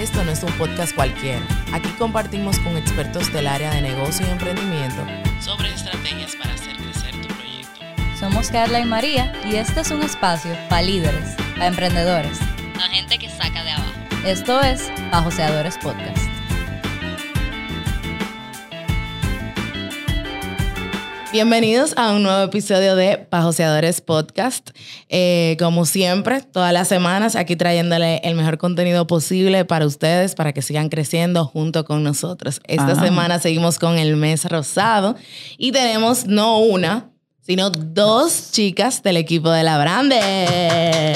esto no es un podcast cualquiera. Aquí compartimos con expertos del área de negocio y emprendimiento sobre estrategias para hacer crecer tu proyecto. Somos Carla y María y este es un espacio para líderes, para emprendedores, La gente que saca de abajo. Esto es Bajoseadores Podcast. Bienvenidos a un nuevo episodio de Pajoseadores Podcast. Eh, como siempre, todas las semanas aquí trayéndole el mejor contenido posible para ustedes, para que sigan creciendo junto con nosotros. Esta Ajá. semana seguimos con el mes rosado y tenemos no una, sino dos chicas del equipo de la Brande.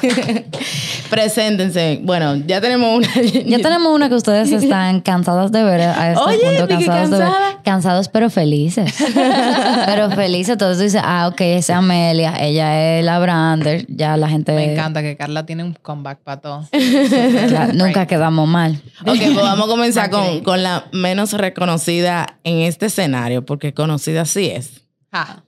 Preséntense. Bueno, ya tenemos una. Ya tenemos una que ustedes están cansadas de ver a este Oye, punto, que cansados de ver. cansada. Cansados pero felices. pero felices, todos dicen, ah, ok, esa es Amelia, ella es la Brander, ya la gente... Me encanta que Carla tiene un comeback para todo. Claro, nunca quedamos mal. Ok, pues vamos a comenzar con, con la menos reconocida en este escenario, porque conocida sí es. Ja.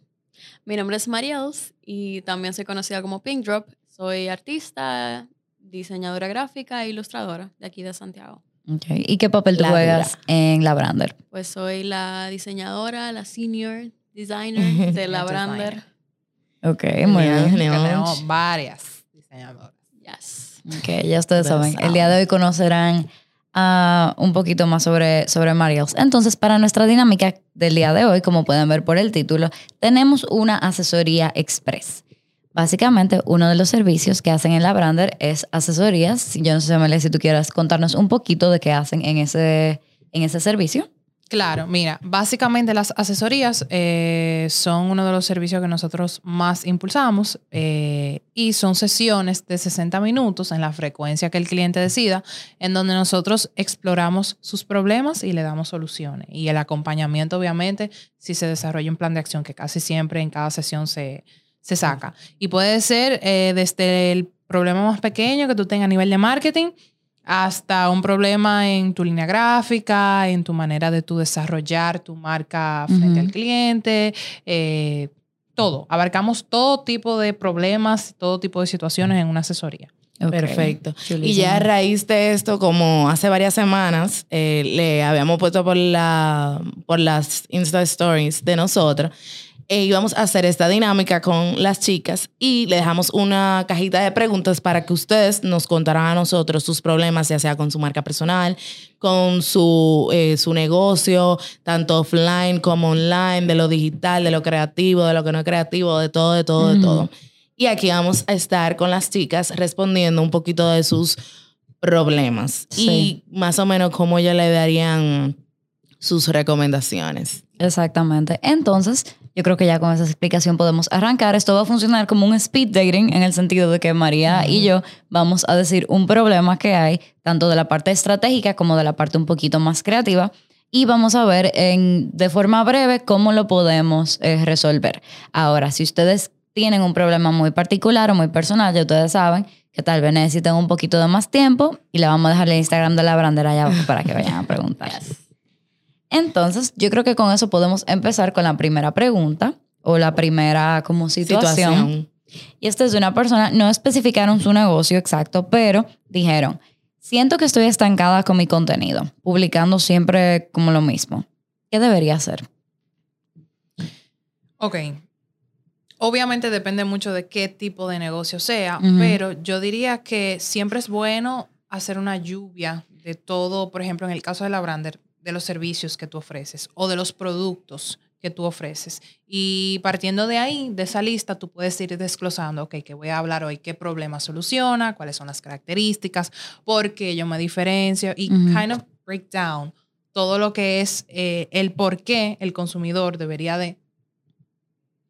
Mi nombre es Mariels y también soy conocida como Pink Drop. Soy artista, diseñadora gráfica e ilustradora de aquí de Santiago. Ok, ¿Y qué papel tú La juegas en la Brander? Pues soy la diseñadora, la senior designer de la Brander. Ok, muy bien. Tenemos varias diseñadoras. Yes. Ok, ya ustedes saben. El día de hoy conocerán ah, un poquito más sobre, sobre Mariels. Entonces, para nuestra dinámica del día de hoy, como pueden ver por el título, tenemos una asesoría express. Básicamente, uno de los servicios que hacen en la Brander es asesorías. Yo no sé, Amelia, si tú quieras contarnos un poquito de qué hacen en ese, en ese servicio. Claro, mira, básicamente las asesorías eh, son uno de los servicios que nosotros más impulsamos eh, y son sesiones de 60 minutos en la frecuencia que el cliente decida, en donde nosotros exploramos sus problemas y le damos soluciones. Y el acompañamiento, obviamente, si se desarrolla un plan de acción que casi siempre en cada sesión se, se saca. Y puede ser eh, desde el problema más pequeño que tú tengas a nivel de marketing hasta un problema en tu línea gráfica, en tu manera de tu desarrollar tu marca frente Ujú. al cliente, eh, todo. Abarcamos todo tipo de problemas, todo tipo de situaciones en una asesoría. Ok, Perfecto. Y chulísimo. ya a raíz de esto, como hace varias semanas, eh, le habíamos puesto por, la, por las Insta Stories de nosotros, e íbamos a hacer esta dinámica con las chicas y le dejamos una cajita de preguntas para que ustedes nos contaran a nosotros sus problemas, ya sea con su marca personal, con su, eh, su negocio, tanto offline como online, de lo digital, de lo creativo, de lo que no es creativo, de todo, de todo, de Ujú. todo. Y aquí vamos a estar con las chicas respondiendo un poquito de sus problemas Sí. y más o menos cómo ya le darían sus recomendaciones. Exactamente. Entonces, yo creo que ya con esa explicación podemos arrancar. Esto va a funcionar como un speed dating en el sentido de que María y yo vamos a decir un problema que hay, tanto de la parte estratégica como de la parte un poquito más creativa. Y vamos a ver en, de forma breve cómo lo podemos eh, resolver. Ahora, si ustedes tienen un problema muy particular o muy personal, ya ustedes saben que tal vez necesiten un poquito de más tiempo y le vamos a dejar el Instagram de la brandera allá abajo para que vayan a preguntar. Entonces, yo creo que con eso podemos empezar con la primera pregunta o la primera como situación. Situación. Y esta es de una persona, no especificaron su negocio exacto, pero dijeron, siento que estoy estancada con mi contenido, publicando siempre como lo mismo. ¿Qué debería hacer? Ok. Obviamente depende mucho de qué tipo de negocio sea, pero yo diría que siempre es bueno hacer una lluvia de todo, por ejemplo, en el caso de la Brander, de los servicios que tú ofreces o de los productos que tú ofreces. Y partiendo de ahí, de esa lista, tú puedes ir desglosando, ok, que voy a hablar hoy, qué problema soluciona, cuáles son las características, por qué yo me diferencio y kind of break down todo lo que es eh, el por qué el consumidor debería de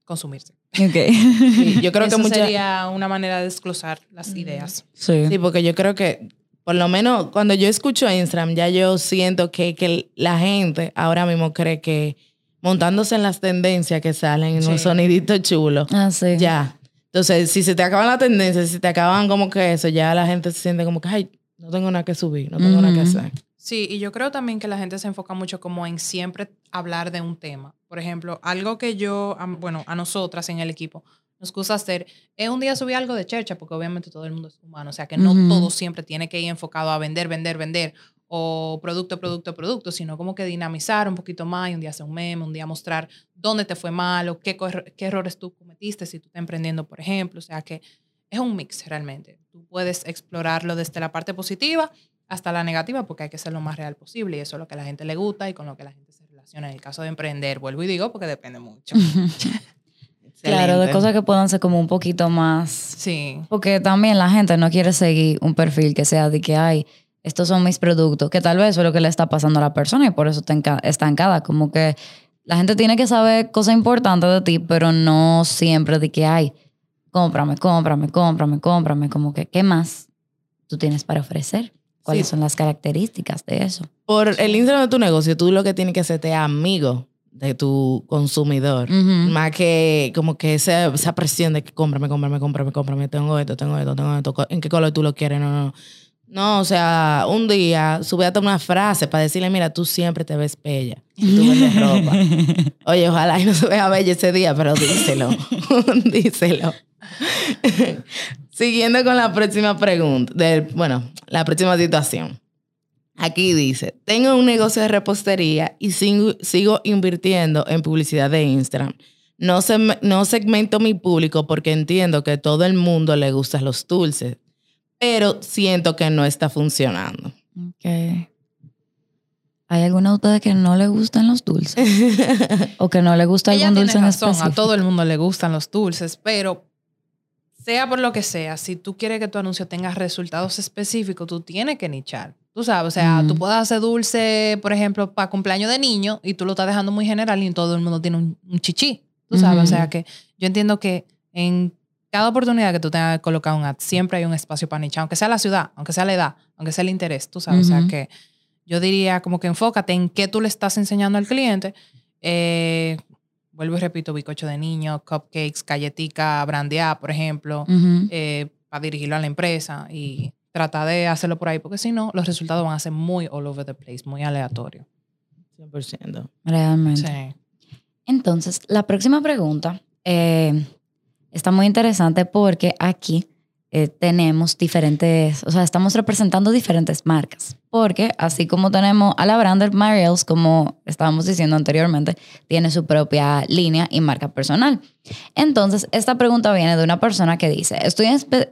consumirse. Sí, yo creo que Eso mucha, sería una manera de desglosar las ideas. Sí. Sí, porque yo creo que, por lo menos cuando yo escucho Instagram, ya yo siento que, que la gente ahora mismo cree que montándose en las tendencias que salen en un Sí. sonidito chulo, Ah, sí. ya. Entonces, si se te acaban las tendencias, si te acaban como que eso, ya la gente se siente como que, ay, no tengo nada que subir, no tengo nada que hacer. Sí, y yo creo también que la gente se enfoca mucho como en siempre hablar de un tema. Por ejemplo, algo que yo, bueno, a nosotras en el equipo nos gusta hacer, es un día subir algo de chercha, porque obviamente todo el mundo es humano, o sea que no Ujú. todo siempre tiene que ir enfocado a vender, vender, vender, o producto, producto, producto, sino como que dinamizar un poquito más y un día hacer un meme, un día mostrar dónde te fue mal o qué, qué errores tú cometiste si tú estás emprendiendo, por ejemplo, o sea que es un mix realmente. Tú puedes explorarlo desde la parte positiva hasta la negativa porque hay que ser lo más real posible y eso es lo que a la gente le gusta y con lo que la gente se relaciona. En el caso de emprender, vuelvo y digo porque depende mucho. Claro, de Excelente. cosas que puedan ser como un poquito más Sí. Porque también la gente no quiere seguir un perfil que sea de que, ay, estos son mis productos, que tal vez eso es lo que le está pasando a la persona y por eso está estancada. Como que la gente tiene que saber cosas importantes de ti, pero no siempre de que, ay, cómprame, cómprame, cómprame, cómprame. Como que, ¿qué más tú tienes para ofrecer? ¿Cuáles Sí. son las características de eso? Por el Instagram de tu negocio, tú lo que tienes que hacerte amigo de tu consumidor. Ujú. Más que como que esa, esa presión de que cómprame, cómprame, cómprame, cómprame, tengo esto, tengo esto, tengo esto, ¿en qué color tú lo quieres? No, no. No, o sea, un día súbete una frase para decirle, mira, tú siempre te ves bella. Y tú vendes ropa. Oye, ojalá y no se vea bella ese día, pero díselo. díselo. Siguiendo con la próxima pregunta, del- bueno, la próxima situación. Aquí dice, tengo un negocio de repostería y sigo, sigo invirtiendo en publicidad de Instagram. No, se- no segmento mi público porque entiendo que todo el mundo le gustan los dulces, pero siento que no está funcionando. Ok. ¿Hay alguna de ustedes que no le gustan los dulces? ¿O que no le gusta Ella algún tiene dulce en específico? a todo el mundo le gustan los dulces, pero sea por lo que sea, si tú quieres que tu anuncio tenga resultados específicos, tú tienes que nichar. Tú sabes, o sea, Mm. tú puedes hacer dulce, por ejemplo, para cumpleaños de niño y tú lo estás dejando muy general y todo el mundo tiene un, un chichi. Tú sabes, o sea que yo entiendo que en cada oportunidad que tú tengas que colocar un ad, siempre hay un espacio para nichar, aunque sea la ciudad, aunque sea la edad, aunque sea el interés, tú sabes, o sea que yo diría como que enfócate en qué tú le estás enseñando al cliente. Eh, vuelvo y repito, bicocho de niño, cupcakes, galletica, brandeada, por ejemplo, Ujú. para dirigirlo a la empresa y tratar de hacerlo por ahí, porque si no, los resultados van a ser muy all over the place, muy aleatorios. 100%. Realmente. Sí. Entonces, la próxima pregunta eh, está muy interesante porque aquí eh, tenemos diferentes, o sea, estamos representando diferentes marcas. Porque así como tenemos a la Brander Mariels, como estábamos diciendo anteriormente, tiene su propia línea y marca personal. Entonces, esta pregunta viene de una persona que dice, estoy, espe-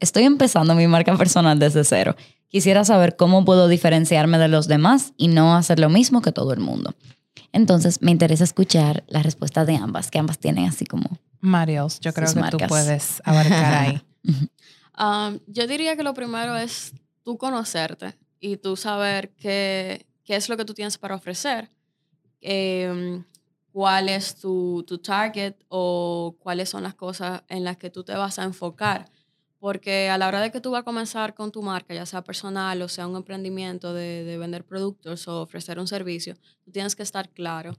estoy empezando mi marca personal desde cero. Quisiera saber cómo puedo diferenciarme de los demás y no hacer lo mismo que todo el mundo. Entonces, me interesa escuchar la respuesta de ambas, que ambas tienen así como... Mariels, yo creo que marcas. tú puedes abarcar ahí. Um, yo diría que lo primero es tú conocerte y tú saber qué, qué es lo que tú tienes para ofrecer, em, cuál es tu, tu target o cuáles son las cosas en las que tú te vas a enfocar. Porque a la hora de que tú vas a comenzar con tu marca, ya sea personal o sea un emprendimiento de, de vender productos o ofrecer un servicio, tú tienes que estar claro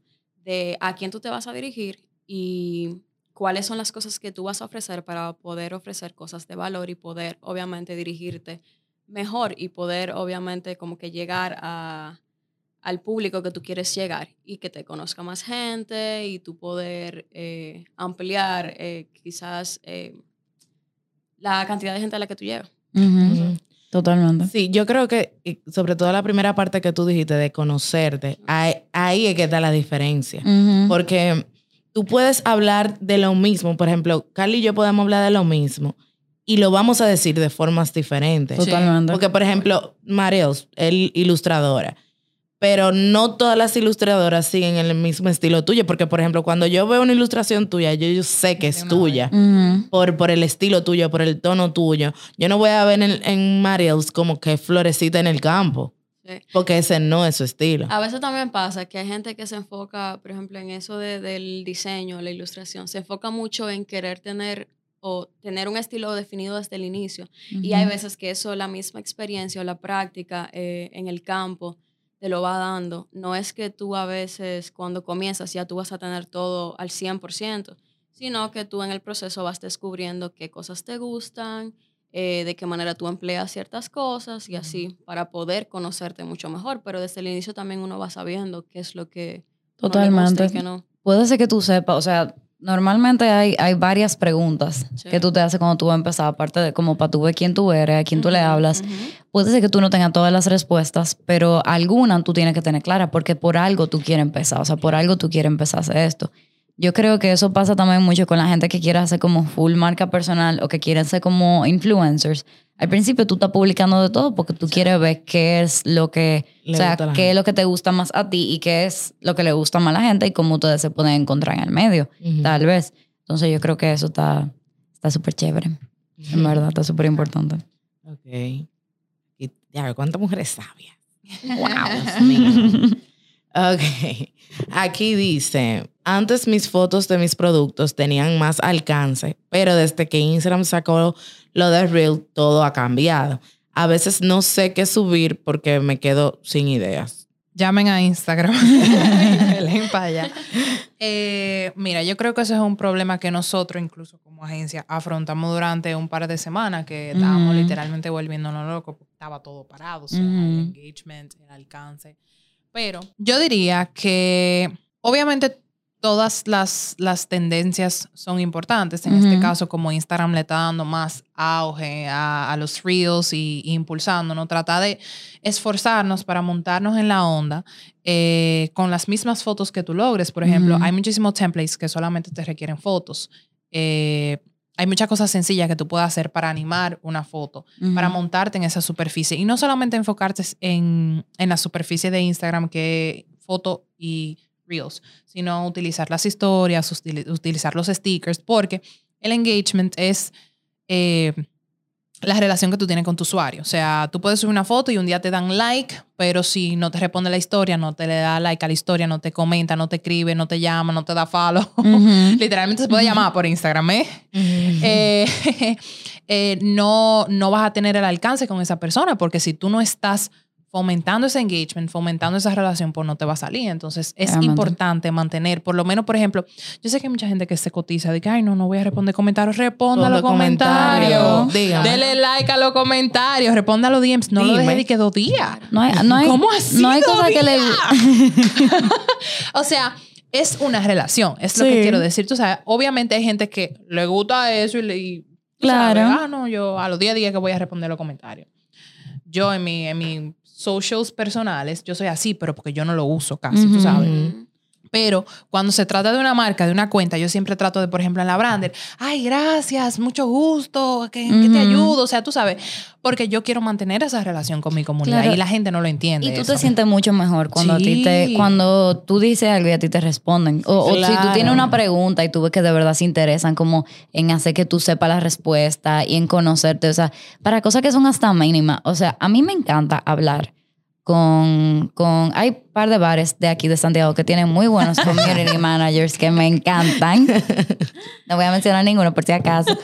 de a quién tú te vas a dirigir y cuáles son las cosas que tú vas a ofrecer para poder ofrecer cosas de valor y poder obviamente dirigirte mejor y poder obviamente como que llegar a, al público que tú quieres llegar y que te conozca más gente y tú poder eh, ampliar eh, quizás eh, la cantidad de gente a la que tú llegas. Ujú. Totalmente. Sí, yo creo que, sobre todo la primera parte que tú dijiste de conocerte, ahí, ahí es que está la diferencia. Porque tú puedes hablar de lo mismo. Por ejemplo, Carly y yo podemos hablar de lo mismo y lo vamos a decir de formas diferentes. Totalmente. Porque, por ejemplo, Mareos, es ilustradora. Pero no todas las ilustradoras siguen el mismo estilo tuyo. Porque, por ejemplo, cuando yo veo una ilustración tuya, yo, yo sé que es tuya. Por, por el estilo tuyo, por el tono tuyo. Yo no voy a ver en, en Mariels como que florecita en el campo. Sí. Porque ese no es su estilo. A veces también pasa que hay gente que se enfoca, por ejemplo, en eso de- del diseño, la ilustración, se enfoca mucho en querer tener o tener un estilo definido desde el inicio. Y hay veces que eso, la misma experiencia o la práctica eh, en el campo te lo va dando. No es que tú a veces cuando comienzas ya tú vas a tener todo al 100%, sino que tú en el proceso vas descubriendo qué cosas te gustan, eh, de qué manera tú empleas ciertas cosas y así para poder conocerte mucho mejor. Pero desde el inicio también uno va sabiendo qué es lo que uno le gusta y Totalmente. qué no. Puede ser que tú sepas, o sea, Normalmente hay, hay varias preguntas Sí. que tú te haces cuando tú vas a empezar, aparte de como para tú ver quién tú eres, a quién tú le hablas. Puede ser que tú no tengas todas las respuestas, pero alguna tú tienes que tener clara porque por algo tú quieres empezar, o sea, por algo tú quieres empezar a hacer esto. Yo creo que eso pasa también mucho con la gente que quiere hacer como full marca personal o que quieren ser como influencers. Al principio tú estás publicando de todo porque tú quieres ver qué es lo que, Le o sea, a qué es lo que te gusta más a ti y qué es lo que le gusta más a la gente y cómo ustedes se pueden encontrar en el medio, Ujú. tal vez. Entonces yo creo que eso está está súper chévere. En verdad, está súper importante. Ok. Y, ya, ¿cuántas mujeres sabias? Wow. Ok. Aquí dice, antes mis fotos de mis productos tenían más alcance, pero desde que Instagram sacó lo de Reel, todo ha cambiado. A veces no sé qué subir porque me quedo sin ideas. Llamen a Instagram. para. Eh, mira, yo creo que ese es un problema que nosotros, incluso como agencia, afrontamos durante un par de semanas que estábamos Ujú. literalmente volviéndonos locos porque estaba todo parado. O sea, el engagement, el alcance. Pero yo diría que obviamente todas las, las tendencias son importantes. En este caso, como Instagram le está dando más auge a, a los reels y, y impulsándonos, trata de esforzarnos para montarnos en la onda eh, con las mismas fotos que tú logres. Por ejemplo, Ujú. hay muchísimos templates que solamente te requieren fotos. Eh, hay muchas cosas sencillas que tú puedes hacer para animar una foto para montarte en esa superficie. Y no solamente enfocarte en, en la superficie de Instagram, que foto y reels, sino utilizar las historias, utili- utilizar los stickers, porque el engagement es eh, la relación que tú tienes con tu usuario. O sea, tú puedes subir una foto y un día te dan like, pero si no te responde la historia, no te le da like a la historia, no te comenta, no te escribe, no te llama, no te da follow. Literalmente se puede llamar por Instagram, ¿eh? eh, eh, no, no vas a tener el alcance con esa persona porque si tú no estás fomentando ese engagement, fomentando esa relación, pues no te va a salir. Entonces es Realmente. importante mantener, por lo menos, por ejemplo, yo sé que hay mucha gente que se cotiza de que, ay, no, no voy a responder comentarios. Responda a los comentarios. Dígame. Dele like a los comentarios, responda a los DMs. No lo Dime. dejes de que dos días. No hay, no hay, ¿Cómo así, no hay cosa que le... O sea, es una relación, es lo que quiero decir. Tú sabes, obviamente hay gente que le gusta eso y le. y, Claro. sabes, ah, no, yo a los 10 días que voy a responder los comentarios. Yo en mi, en mis socials personales, yo soy así, pero porque yo no lo uso casi, tú sabes. Pero cuando se trata de una marca, de una cuenta, yo siempre trato de, por ejemplo, en la Brander, ay, gracias, mucho gusto, que, que te ayudo, o sea, tú sabes, porque yo quiero mantener esa relación con mi comunidad Claro. y la gente no lo entiende. Y tú eso. te sientes mucho mejor cuando a ti te, cuando tú dices algo y a ti te responden. O, o si tú tienes una pregunta y tú ves que de verdad se interesan como en hacer que tú sepas la respuesta y en conocerte, o sea, para cosas que son hasta mínimas. O sea, a mí me encanta hablar con, con hay un par de bares de aquí de Santiago que tienen muy buenos community managers que me encantan. No voy a mencionar ninguno por si acaso.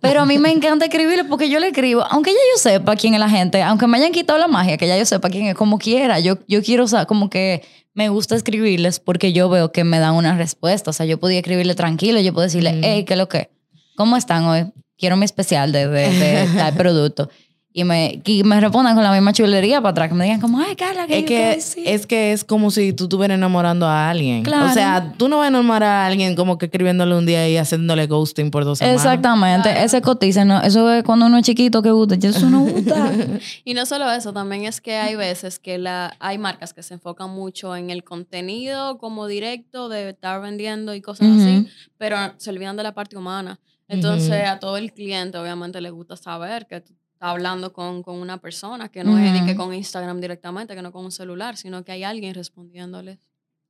Pero a mí me encanta escribirle porque yo le escribo, aunque ya yo sepa quién es la gente, aunque me hayan quitado la magia, que ya yo sepa quién es, como quiera. Yo, yo quiero, saber como que me gusta escribirles porque yo veo que me dan una respuesta. O sea, yo podía escribirle tranquilo, yo puedo decirle, hey, ¿qué es lo que? ¿Cómo están hoy? Quiero mi especial de, de, de tal producto. Y me, y me respondan con la misma chulería para atrás, que me digan como, ay, Carla, que Es que, sí". es que es como si tú estuvieras enamorando a alguien. Claro. O sea, tú no vas a enamorar a alguien como que escribiéndole un día y haciéndole ghosting por dos semanas. Exactamente, ese cotiza, ¿no? eso es cuando uno es chiquito que gusta, ya eso no gusta. Y no solo eso, también es que hay veces que la, hay marcas que se enfocan mucho en el contenido como directo de estar vendiendo y cosas así, pero se olvidan de la parte humana. Entonces a todo el cliente obviamente le gusta saber que tú hablando con, con una persona, que no es ni que Ujú. con Instagram directamente, que no con un celular, sino que hay alguien respondiéndole.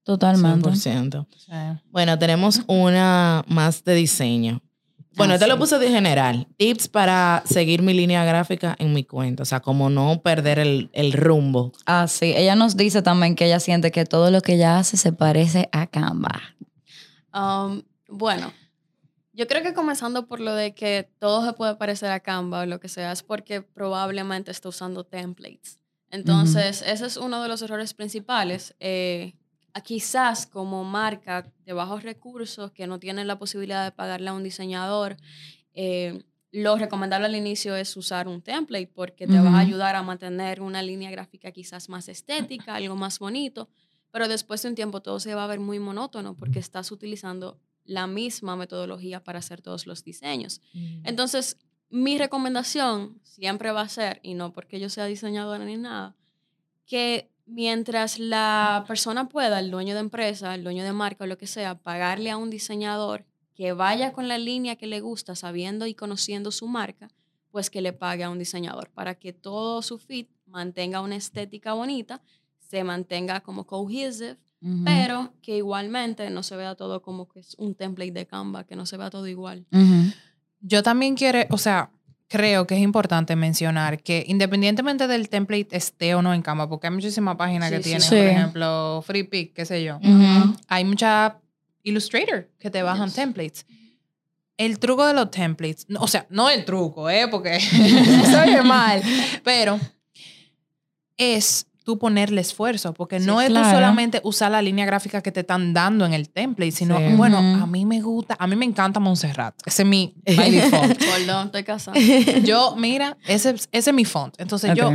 Totalmente. 100%. Sí. Bueno, tenemos una más de diseño. Bueno, Ah, te lo sí. puse de general. Tips para seguir mi línea gráfica en mi cuenta. O sea, como no perder el, el rumbo. Ah, sí. Ella nos dice también que ella siente que todo lo que ella hace se parece a Canva. Um, bueno, yo creo que comenzando por lo de que todo se puede parecer a Canva o lo que sea, es porque probablemente está usando templates. Entonces, ese es uno de los errores principales. Eh, a quizás como marca de bajos recursos que no tienen la posibilidad de pagarle a un diseñador, eh, lo recomendable al inicio es usar un template porque te va a ayudar a mantener una línea gráfica quizás más estética, algo más bonito, pero después de un tiempo todo se va a ver muy monótono porque estás utilizando la misma metodología para hacer todos los diseños. Entonces, mi recomendación siempre va a ser, y no porque yo sea diseñadora ni nada, que mientras la persona pueda, el dueño de empresa, el dueño de marca o lo que sea, pagarle a un diseñador que vaya con la línea que le gusta, sabiendo y conociendo su marca, pues que le pague a un diseñador para que todo su fit mantenga una estética bonita, se mantenga como cohesive, Pero que igualmente no se vea todo como que es un template de Canva, que no se vea todo igual. Yo también quiero, o sea, creo que es importante mencionar que independientemente del template esté o no en Canva, porque hay muchísimas páginas que Sí, sí. tienen, Sí. por ejemplo, FreePic, qué sé yo. Ujú. Hay mucha Illustrator que te bajan Yes. templates. El truco de los templates, no, o sea, no el truco, ¿eh? Porque se oye mal, pero es tú ponerle esfuerzo, porque Sí, no es tú claro. solamente usar la línea gráfica que te están dando en el template, sino, Sí. bueno, a mí me gusta, a mí me encanta Montserrat, ese es mi by default. Perdón, estoy casada. Yo, mira, ese, ese es mi font. Entonces yo,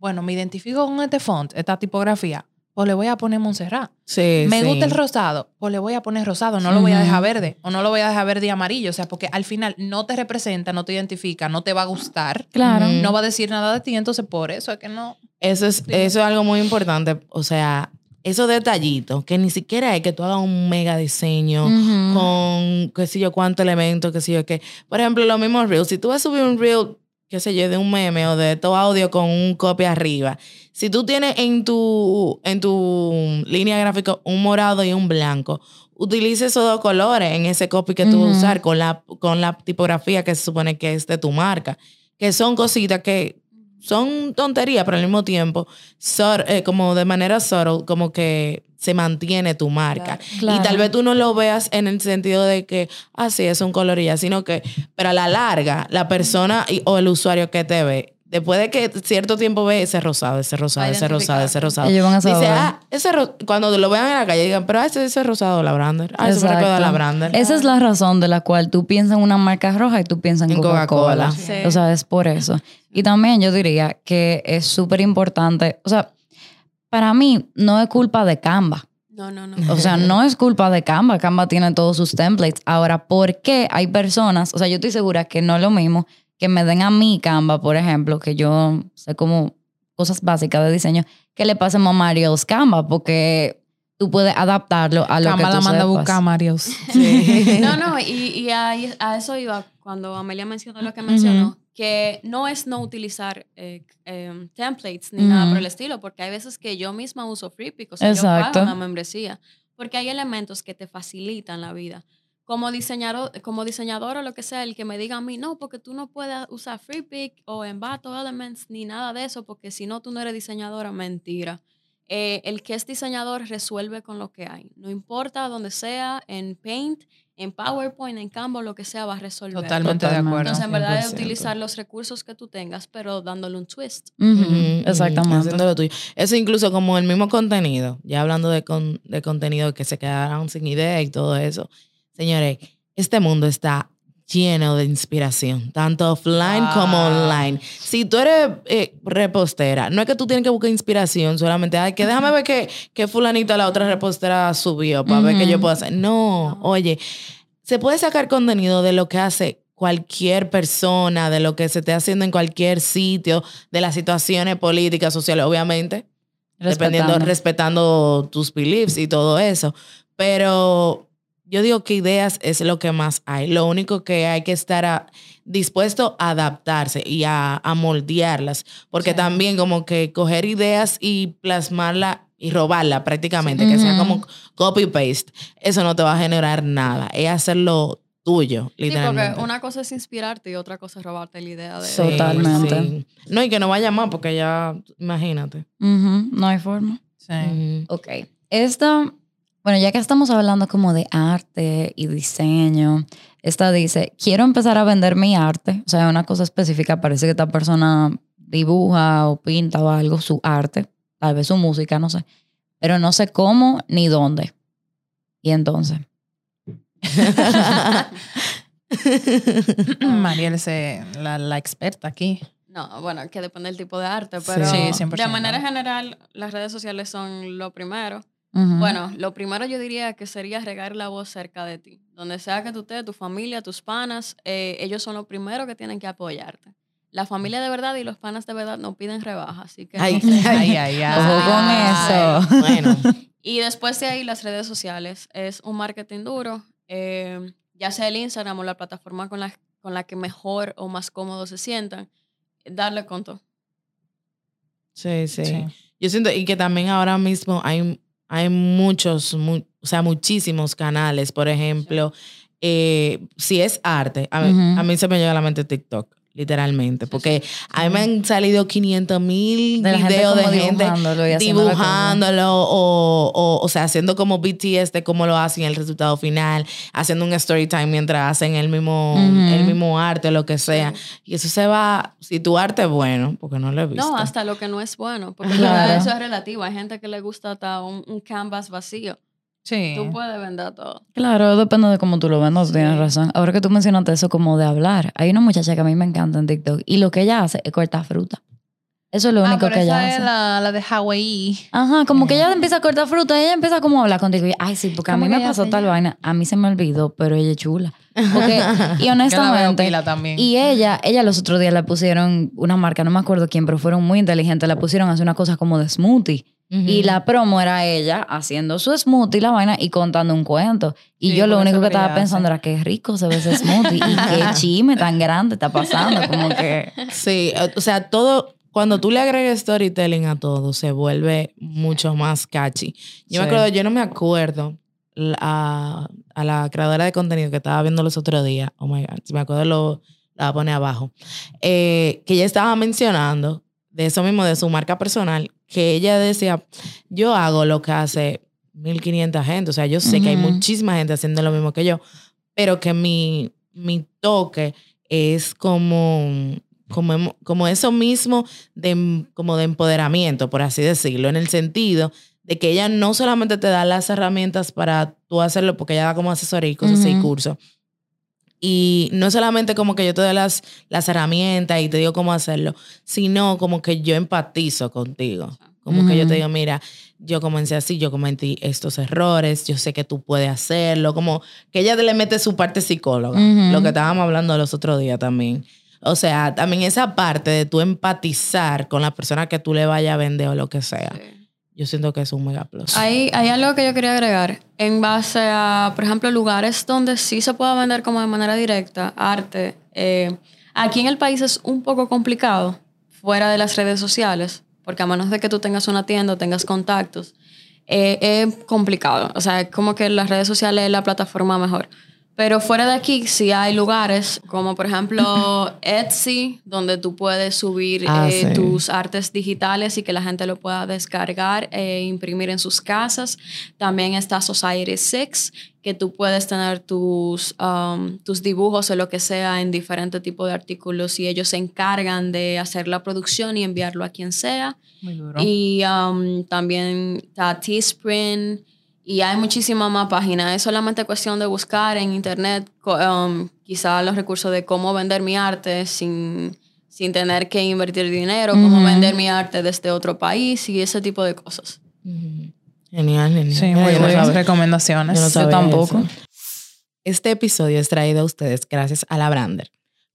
bueno, me identifico con este font, esta tipografía, pues le voy a poner Montserrat. Sí, Me sí. gusta el rosado, pues le voy a poner rosado, no lo voy a dejar verde o no lo voy a dejar verde y amarillo, o sea, porque al final no te representa, no te identifica, no te va a gustar, Claro. No va a decir nada de ti, entonces por eso es que no. Eso es, eso es algo muy importante. O sea, esos detallitos, que ni siquiera es que tú hagas un mega diseño con qué sé yo cuántos elementos, qué sé yo qué. Por ejemplo, los mismos reels. Si tú vas a subir un reel, qué sé yo, de un meme o de todo audio con un copy arriba. Si tú tienes en tu, en tu línea gráfica un morado y un blanco, utilice esos dos colores en ese copy que tú vas a usar con la, con la tipografía que se supone que es de tu marca. Que son cositas que son tonterías, pero al mismo tiempo, eh, como de manera subtle, como que se mantiene tu marca. Claro. Y tal vez tú no lo veas en el sentido de que, ah, sí, es un color y ya, sino que, pero a la larga, la persona y- o el usuario que te ve, después de que cierto tiempo ve ese rosado, ese rosado, ese rosado, ese rosado. Ellos van a Dice, saber. ah, ese cuando lo vean en la calle, digan, pero ah, ese, ese rosado de la Brander. Ah, a la. Brander. Esa es la razón de la cual tú piensas en una marca roja y tú piensas en En Coca-Cola. Coca-Cola. Sí. O sea, es por eso. Y también yo diría que es súper importante, o sea, para mí no es culpa de Canva. No, no, no. O sea, no es culpa de Canva. Canva tiene todos sus templates. Ahora, ¿por qué hay personas? O sea, yo estoy segura que no es lo mismo que me den a mí Canva, por ejemplo, que yo sé como cosas básicas de diseño, que le pasen a Mario's Canva, porque tú puedes adaptarlo a lo Canva que la tú manda a sepas. buscar, Marios. No, no, y, y a, a eso iba cuando Amelia mencionó lo que mencionó, que no es no utilizar eh, em, templates ni nada por el estilo, porque hay veces que yo misma uso FreePic, o sea, yo pago una membresía, porque hay elementos que te facilitan la vida. Como diseñador, como diseñador o lo que sea, el que me diga a mí, no, porque tú no puedes usar FreePic o Envato Elements ni nada de eso, porque si no, tú no eres diseñadora, mentira. Eh, el que es diseñador resuelve con lo que hay. No importa donde sea, en Paint, en PowerPoint, en Canva, lo que sea, va a resolver. Totalmente, de acuerdo. Entonces, en verdad es 100%. utilizar los recursos que tú tengas, pero dándole un twist. Ujú, Exactamente. Haciendo lo tuyo. Eso incluso como el mismo contenido, ya hablando de, con- de contenido que se quedaron sin idea y todo eso. Señores, este mundo está lleno de inspiración, tanto offline como Ah. online. Si tú eres eh, repostera, no es que tú tienes que buscar inspiración solamente, ay, que déjame ver que, que fulanito la otra repostera subió para ver qué yo puedo hacer. No, oye, se puede sacar contenido de lo que hace cualquier persona, de lo que se esté haciendo en cualquier sitio, de las situaciones políticas, sociales, obviamente, dependiendo, Respetando. respetando tus beliefs y todo eso. Pero yo digo que ideas es lo que más hay. Lo único que hay que estar a- dispuesto a adaptarse y a, a moldearlas. Porque Sí. también como que coger ideas y plasmarla y robarla prácticamente, que sea como copy-paste, eso no te va a generar nada. Es hacerlo tuyo, Sí, literalmente. porque una cosa es inspirarte y otra cosa es robarte la idea de... Sí, Totalmente. sí. No, y que no vaya más, porque ya, imagínate. No hay forma. Sí. Ok. Esta, bueno, ya que estamos hablando como de arte y diseño, esta dice, quiero empezar a vender mi arte, o sea, una cosa específica, parece que esta persona dibuja o pinta o algo, su arte, tal vez su música, no sé, pero no sé cómo ni dónde. Y entonces, Mariel es la, la experta aquí. No, bueno, que depende del tipo de arte, pero Sí, 100%. de manera general, las redes sociales son lo primero. Bueno, lo primero yo diría que sería regar la voz cerca de ti. Donde sea que tú estés, tu familia, tus panas, eh, ellos son los primeros que tienen que apoyarte. La familia de verdad y los panas de verdad no piden rebaja, así que... Ay, no se- Ay, ay, ay. Ojo con eso. Bueno, Y después de ahí, las redes sociales. Es un marketing duro. eh, ya sea el Instagram o la plataforma con la, con la que mejor o más cómodo se sientan, darle conto. sí, sí, Sí. Yo siento, y que también ahora mismo hay, hay muchos, mu- o sea, muchísimos canales. Por ejemplo, eh, si es arte, a, mí- a mí se me llega a la mente TikTok, literalmente. Porque a mí me han salido 500 mil videos de gente dibujándolo y dibujándolo o, o, o sea, haciendo como BTS de cómo lo hacen el resultado final, haciendo un story time mientras hacen el mismo, Ujú. el mismo arte, lo que sea. Y eso se va, si tu arte es bueno, porque no lo he visto. No, hasta lo que no es bueno, porque Claro. eso es relativo. Hay gente que le gusta hasta un, un canvas vacío. Sí. Tú puedes vender todo. Claro, depende de cómo tú lo vendas, Sí. tienes razón. Ahora que tú mencionaste eso como de hablar, hay una muchacha que a mí me encanta en TikTok y lo que ella hace es cortar fruta. Eso es lo Ah, único pero que esa ella es hace. la, la de Hawaii. Ajá, como que ella empieza a cortar fruta y ella empieza como a hablar contigo. Y, Ay, sí, porque a ¿Cómo mí me pasó tal ella? vaina. A mí se me olvidó, pero ella es chula. Porque, y Yo la veo honestamente, también. y ella, ella los otros días le pusieron una marca, no me acuerdo quién, pero fueron muy inteligentes, la pusieron a hacer una cosa como de smoothie. Y la promo era ella haciendo su smoothie, la vaina, y contando un cuento. Y Sí, yo lo único que estaba pensando era qué rico se ve ese smoothie y qué chisme tan grande está pasando. Como que. Sí, o sea, todo, cuando tú le agregas storytelling a todo, se vuelve mucho más catchy. Yo me acuerdo, yo no me acuerdo la- a, a la creadora de contenido que estaba viendo los otros días, oh my God, si me acuerdo lo la voy a poner abajo, eh, que ella estaba mencionando de eso mismo, de su marca personal, que ella decía, yo hago lo que hace 1500 gente, o sea, yo sé que hay muchísima gente haciendo lo mismo que yo, pero que mi, mi toque es como, como, como eso mismo de, como de empoderamiento, por así decirlo, en el sentido de que ella no solamente te da las herramientas para tú hacerlo, porque ella da como asesoría y cosas así, Ujú. cursos. Y no solamente como que yo te doy las, las herramientas y te digo cómo hacerlo, sino como que yo empatizo contigo. Como que yo te digo, mira, yo comencé así, yo cometí estos errores, yo sé que tú puedes hacerlo, como que ella le mete su parte psicóloga, lo que estábamos hablando los otros días también. O sea, también esa parte de tú empatizar con la persona que tú le vayas a vender o lo que sea, Sí. Yo siento que es un mega plus. Hay, hay algo que yo quería agregar en base a, por ejemplo, lugares donde sí se pueda vender como de manera directa arte. eh, aquí en el país es un poco complicado fuera de las redes sociales, porque a menos de que tú tengas una tienda tengas contactos, eh, es complicado. O sea, es como que las redes sociales es la plataforma mejor. Pero fuera de aquí sí hay lugares como por ejemplo Etsy, donde tú puedes subir Ah, eh, sí. tus artes digitales y que la gente lo pueda descargar e imprimir en sus casas. También está Society 6, que tú puedes tener tus, um, tus dibujos o lo que sea en diferentes tipos de artículos y ellos se encargan de hacer la producción y enviarlo a quien sea. Muy duro. Y um, también está Teespring y hay muchísimas más páginas. Es solamente cuestión de buscar en internet um, quizá los recursos de cómo vender mi arte sin, sin tener que invertir dinero, cómo Ujú. vender mi arte desde otro país y ese tipo de cosas. Ujú. Genial, genial. sí, muy no buenas sabía- recomendaciones. yo no Yo tampoco. eso. Este episodio es traído a ustedes gracias a La Brander.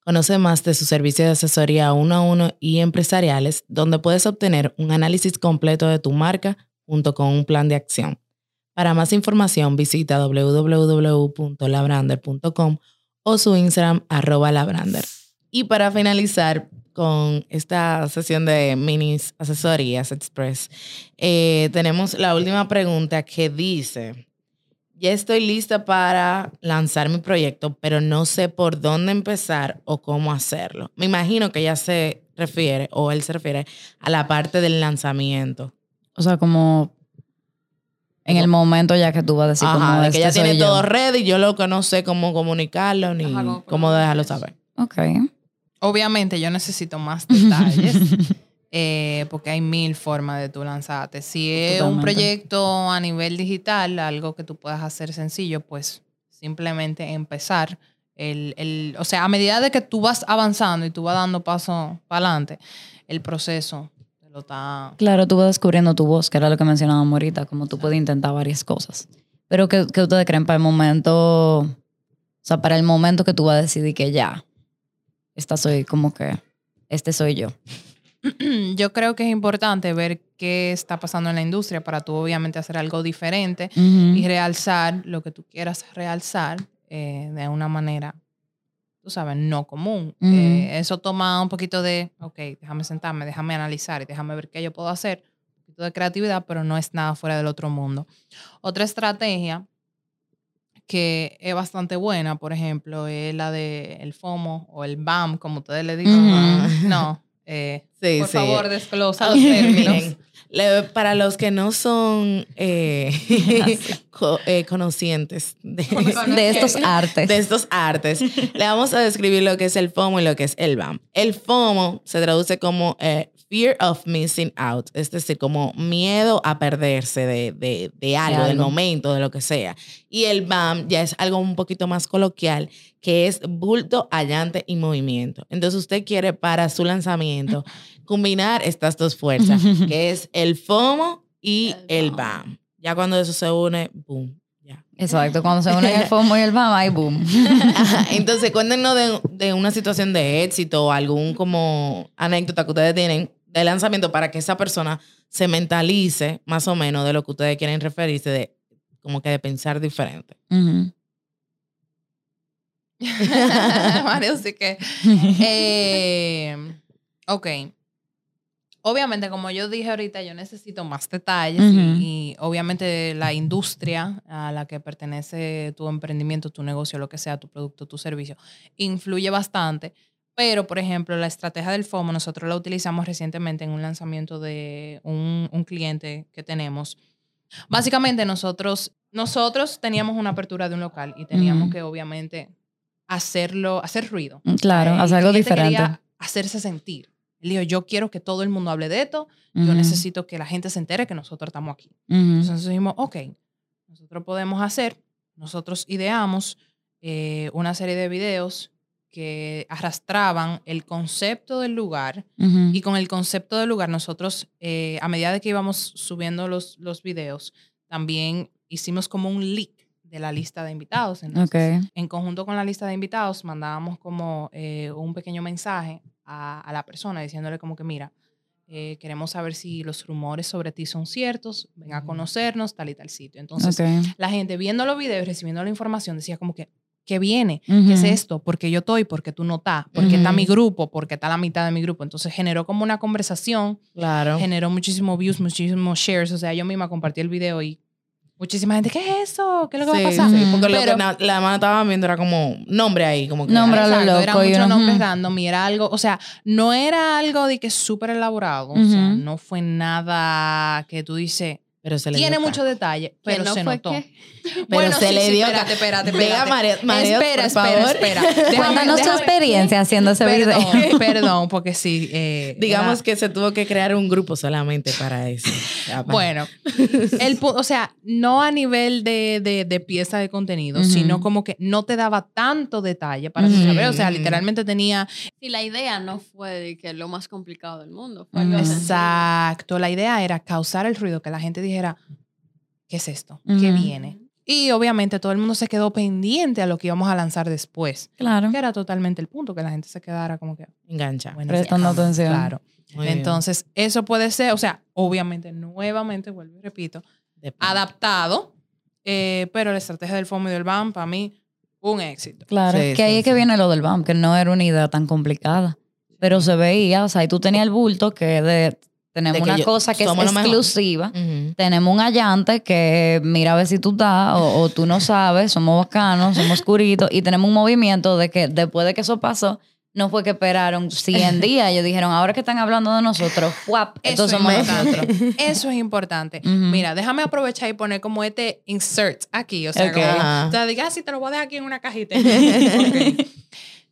Conoce más de su servicio de asesoría uno a uno y empresariales, donde puedes obtener un análisis completo de tu marca junto con un plan de acción. Para más información, visita www.labrander.com o su Instagram arroba labrander. Y para finalizar con esta sesión de minis asesorías express, eh, tenemos la última pregunta que dice, ya estoy lista para lanzar mi proyecto, pero no sé por dónde empezar o cómo hacerlo. Me imagino que ella se refiere, o él se refiere, a la parte del lanzamiento. O sea, como en el momento ya que tú vas a decir Ajá, como de que este ya soy tiene yo. todo ready, yo lo que no sé cómo comunicarlo ni Ajá, cómo cómo dejarlo saber. Ok. Obviamente yo necesito más detalles eh, porque hay mil formas de tú lanzarte. Si es un proyecto a nivel digital, algo que tú puedas hacer sencillo, pues simplemente empezar. El, el, o sea, a medida de que tú vas avanzando y tú vas dando paso para adelante, el proceso lo está... Claro, tú vas descubriendo tu voz, que era lo que mencionábamos ahorita, como tú puedes intentar varias cosas. Pero ¿qué, qué ustedes creen para el momento sea, para el momento que tú vas a decidir que ya, esta soy como que, este soy yo. Yo creo que es importante ver qué está pasando en la industria para tú obviamente hacer algo diferente y realzar lo que tú quieras realzar eh, de una manera, tú sabes, no común. Eh, eso toma un poquito de, ok, déjame sentarme, déjame analizar y déjame ver qué yo puedo hacer. Un poquito de creatividad, pero no es nada fuera del otro mundo. Otra estrategia que es bastante buena, por ejemplo, es la de el FOMO o el BAM, como ustedes le dicen. No, eh, Sí, por sí. favor, desglosa los términos. le- para los que no son eh, co- eh, conocientes de, De estos artes. de estos artes, le vamos a describir lo que es el FOMO y lo que es el BAM. El FOMO se traduce como eh, Fear of Missing Out, es decir, como miedo a perderse de, de- de algo, del algo. momento, de lo que sea. Y el BAM ya es algo un poquito más coloquial, que es bulto, allante y movimiento. Entonces usted quiere para su lanzamiento combinar estas dos fuerzas, que es el FOMO y El BAM. Ya cuando eso se une, boom. Exacto, cuando se unen el FOMO y el BAM, ahí boom. Entonces, cuéntenos de, de una situación de éxito o algún como anécdota que ustedes tienen de lanzamiento para que esa persona se mentalice más o menos de lo que ustedes quieren referirse, de como que de pensar diferente. Ujú. Mario, sí que. Eh, ok. Obviamente, como yo dije ahorita, yo necesito más detalles y, obviamente la industria a la que pertenece tu emprendimiento, tu negocio, lo que sea, tu producto, tu servicio, influye bastante. Pero, por ejemplo, la estrategia del FOMO, nosotros la utilizamos recientemente en un lanzamiento de un, un cliente que tenemos. Básicamente, nosotros, nosotros teníamos una apertura de un local y teníamos Ujú. que, obviamente, hacerlo, hacer ruido. Claro, El hacer algo diferente. hacerse sentir. Él dijo, yo quiero que todo el mundo hable de esto, yo necesito que la gente se entere que nosotros estamos aquí. Entonces dijimos, ok, nosotros podemos hacer, nosotros ideamos eh, una serie de videos que arrastraban el concepto del lugar y con el concepto del lugar nosotros, eh, a medida de que íbamos subiendo los, los videos, también hicimos como un leak de la lista de invitados. Entonces, en conjunto con la lista de invitados, mandábamos como eh, un pequeño mensaje a, a la persona diciéndole como que, mira, eh, queremos saber si los rumores sobre ti son ciertos, ven a conocernos, tal y tal sitio. Entonces, la gente viendo los videos y recibiendo la información decía como que, ¿qué viene? ¿Qué es esto? ¿Por qué yo estoy? ¿Por qué tú no estás? ¿Por qué está Ujú. mi grupo? ¿Por qué está la mitad de mi grupo? Entonces generó como una conversación, Claro. generó muchísimos views, muchísimos shares. O sea, yo misma compartí el video y muchísima gente, ¿qué es eso? ¿Qué es lo que va a Sí, pasar? sí, porque lo Pero- que na- la mano estaban viendo era como nombre ahí, como que Nombre a lo Exacto, loco Eran y muchos nombres ujú. random y era algo, o sea, no era algo de que súper elaborado. O sea, no fue nada que tú dices, pero se le tiene mucho detalle, Que pero no se notó. que- Pero se le dio Espérate, espérate, espérate. María- María, espera, por espera, favor. espera. Déjame- Cuéntanos tu experiencia haciendo ese video. Perdón, perdón, porque sí. eh, Digamos era- que se tuvo que crear un grupo solamente para eso. Bueno, el, o sea, no a nivel de, de, de pieza de contenido, sino como que no te daba tanto detalle para saber. O sea, literalmente tenía Si la idea no fue de que lo más complicado del mundo, fue. Exacto. La idea era causar el ruido, que la gente dijera, ¿qué es esto? ¿Qué viene? Y obviamente todo el mundo se quedó pendiente a lo que íbamos a lanzar después. Claro. Que era totalmente el punto, que la gente se quedara como que, Engancha. bueno, Prestando atención. Claro. Muy bien. Entonces, eso puede ser, o sea, obviamente, nuevamente, vuelvo y repito, Depende. adaptado, eh, pero la estrategia del FOMO y del BAM, para mí, un éxito. Claro. Sí, que ahí sí, es que viene lo del BAM, que no era una idea tan complicada. Pero se veía, o sea, y tú tenías el bulto que de, tenemos una yo- cosa que es exclusiva. Tenemos un allante que mira a ver si tú estás o, o tú no sabes, somos bacanos, somos oscuritos y tenemos un movimiento de que después de que eso pasó, no fue que esperaron 100 días, ellos dijeron, ahora que están hablando de nosotros, ¡fuap! Eso es somos importante. nosotros. Eso es importante. Mira, déjame aprovechar y poner como este insert aquí. O sea, Ok. como, Ajá. o sea, diga, "Ah, sí, te lo voy a dejar aquí en una cajita.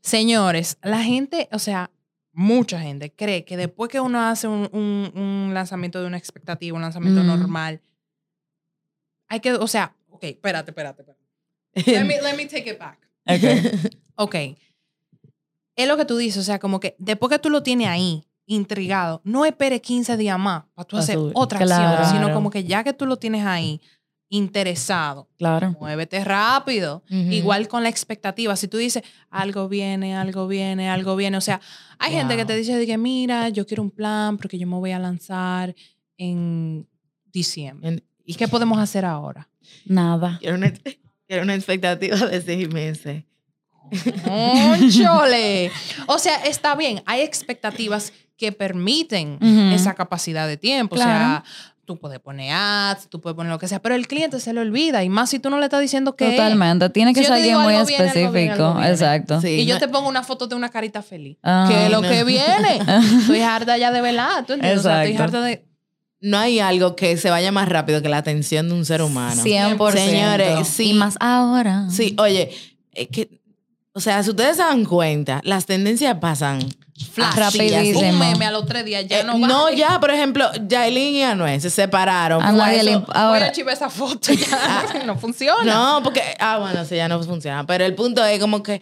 Señores, la gente, o sea, mucha gente cree que después que uno hace un, un- un lanzamiento de una expectativa, un lanzamiento Ujú. normal, hay que, o sea, ok, espérate, espérate, espérate. Let me, let me take it back. Ok. Es lo que tú dices, o sea, como que después que tú lo tienes ahí, intrigado, no espere 15 días más para tú hacer otra Claro. acción, sino como que ya que tú lo tienes ahí, interesado, Claro. muévete rápido. Igual con la expectativa. Si tú dices, algo viene, algo viene, algo viene. O sea, hay gente que te dice de que, mira, yo quiero un plan porque yo me voy a lanzar en diciembre. En- ¿Y qué podemos hacer ahora? Nada. Quiero una, quiero una expectativa de seis meses. chole! O sea, está bien, hay expectativas que permiten esa capacidad de tiempo. O sea, tú puedes poner ads, tú puedes poner lo que sea, pero el cliente se le olvida. Y más si tú no le estás diciendo que. Totalmente. Tiene que Si ser alguien muy algo viene, algo viene, específico. algo viene. Exacto. Sí, Y yo no- te pongo una foto de una carita feliz. Ah, que lo no. que viene. Estoy harta ya de velar, ¿tú entiendes? O sea, estoy Exacto. harta de. no hay algo que se vaya más rápido que la atención de un ser humano. 100%. Señores, sí. Y más ahora. Sí, oye, es que, o sea, si ustedes se dan cuenta, las tendencias pasan Flash. Rapidísimo. Un meme a los tres días ya Eh, no no, va. ya, por ejemplo, Yailin y Anuel se separaron. A Por nadie le eso- Voy a chivar esa foto ya. no funciona. No, porque, ah, bueno, sí, ya no funciona. Pero el punto es como que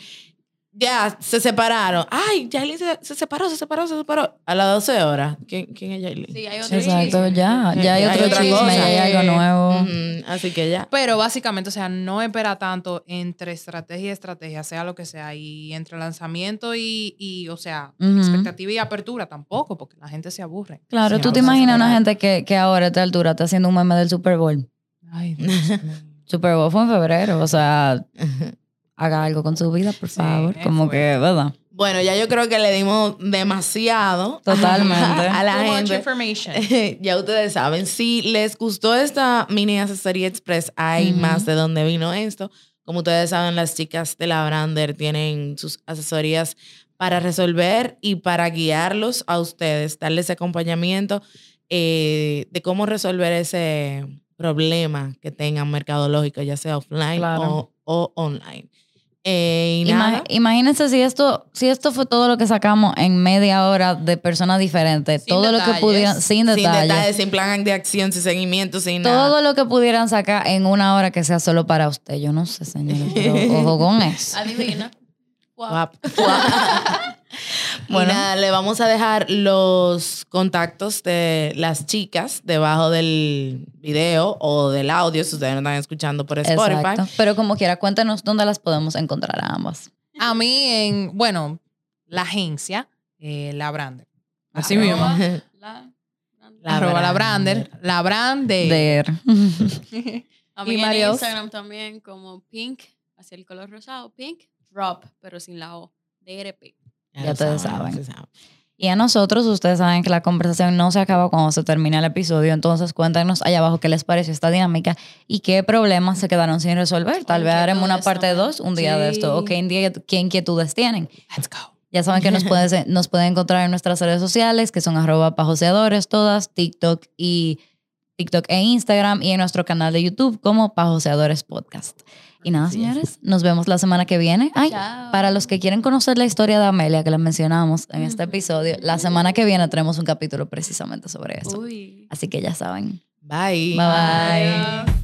ya se separaron. Ay, Yailin se, se separó, se separó, se separó. A las 12 horas. ¿Quién, quién es Yailin? Sí, hay otro exacto, chisme. ya. Ya hay Hay otro chisme, cosa. ya hay algo nuevo. Así que ya. Pero básicamente, o sea, no espera tanto entre estrategia y estrategia, sea lo que sea, y entre lanzamiento y, y o sea, expectativa y apertura tampoco, porque la gente se aburre. Claro, tú te imaginas una gente que, que ahora a esta altura está haciendo un meme del Super Bowl. Ay, Dios mío. Super Bowl fue en febrero, o sea, haga algo con su vida, por favor. Como fuerte. que, ¿verdad? Bueno, ya yo creo que le dimos demasiado Totalmente. a la Too much gente. information. ya ustedes saben, si les gustó esta mini asesoría express, hay más de dónde vino esto. Como ustedes saben, las chicas de la Brander tienen sus asesorías para resolver y para guiarlos a ustedes, darles acompañamiento eh, de cómo resolver ese problema que tengan mercadológico, ya sea offline Claro. o, o online. Eh, Ima- imagínense si esto, si esto fue todo lo que sacamos en media hora de personas diferentes, Sin todo lo que detalles. pudieran, sin sin detalles, detalles, sin plan de acción, sin seguimiento, sin nada. todo lo que pudieran sacar en una hora que sea solo para usted. Yo no sé, señores, pero ojo con eso. Adivina. Guau. Guap. bueno, nada, le vamos a dejar los contactos de las chicas debajo del video o del audio si ustedes no están escuchando por Spotify. Exacto. Pero como quiera, cuéntanos dónde las podemos encontrar a ambas. A mí, en, bueno, la agencia, eh, la Brander. Así Arroba mismo. La, La Arroba la Brander. Brander. La Brander. Der. a Y mí en Marios. Instagram también como pink, hacia el color rosado, pink, drop, pero sin la O, DRP. Ya ustedes saben. Y a nosotros, ustedes saben que la conversación no se acaba cuando se termina el episodio, entonces cuéntanos allá abajo qué les pareció esta dinámica y qué problemas se quedaron sin resolver. Tal vez haremos una parte también. 2 un día de esto, o qué, qué inquietudes tienen. Let's go. Ya saben que nos, pueden, nos pueden encontrar en nuestras redes sociales, que son arroba pajoseadores todas, TikTok y TikTok e Instagram, y en nuestro canal de YouTube como Pajoseadores Podcast. Y nada, señores, nos vemos la semana que viene. Ay, Chao. para los que quieren conocer la historia de Amelia, que la mencionamos en este episodio, la semana que viene tenemos un capítulo precisamente sobre eso. Uy. Así que ya saben. Bye. Bye bye. Adiós.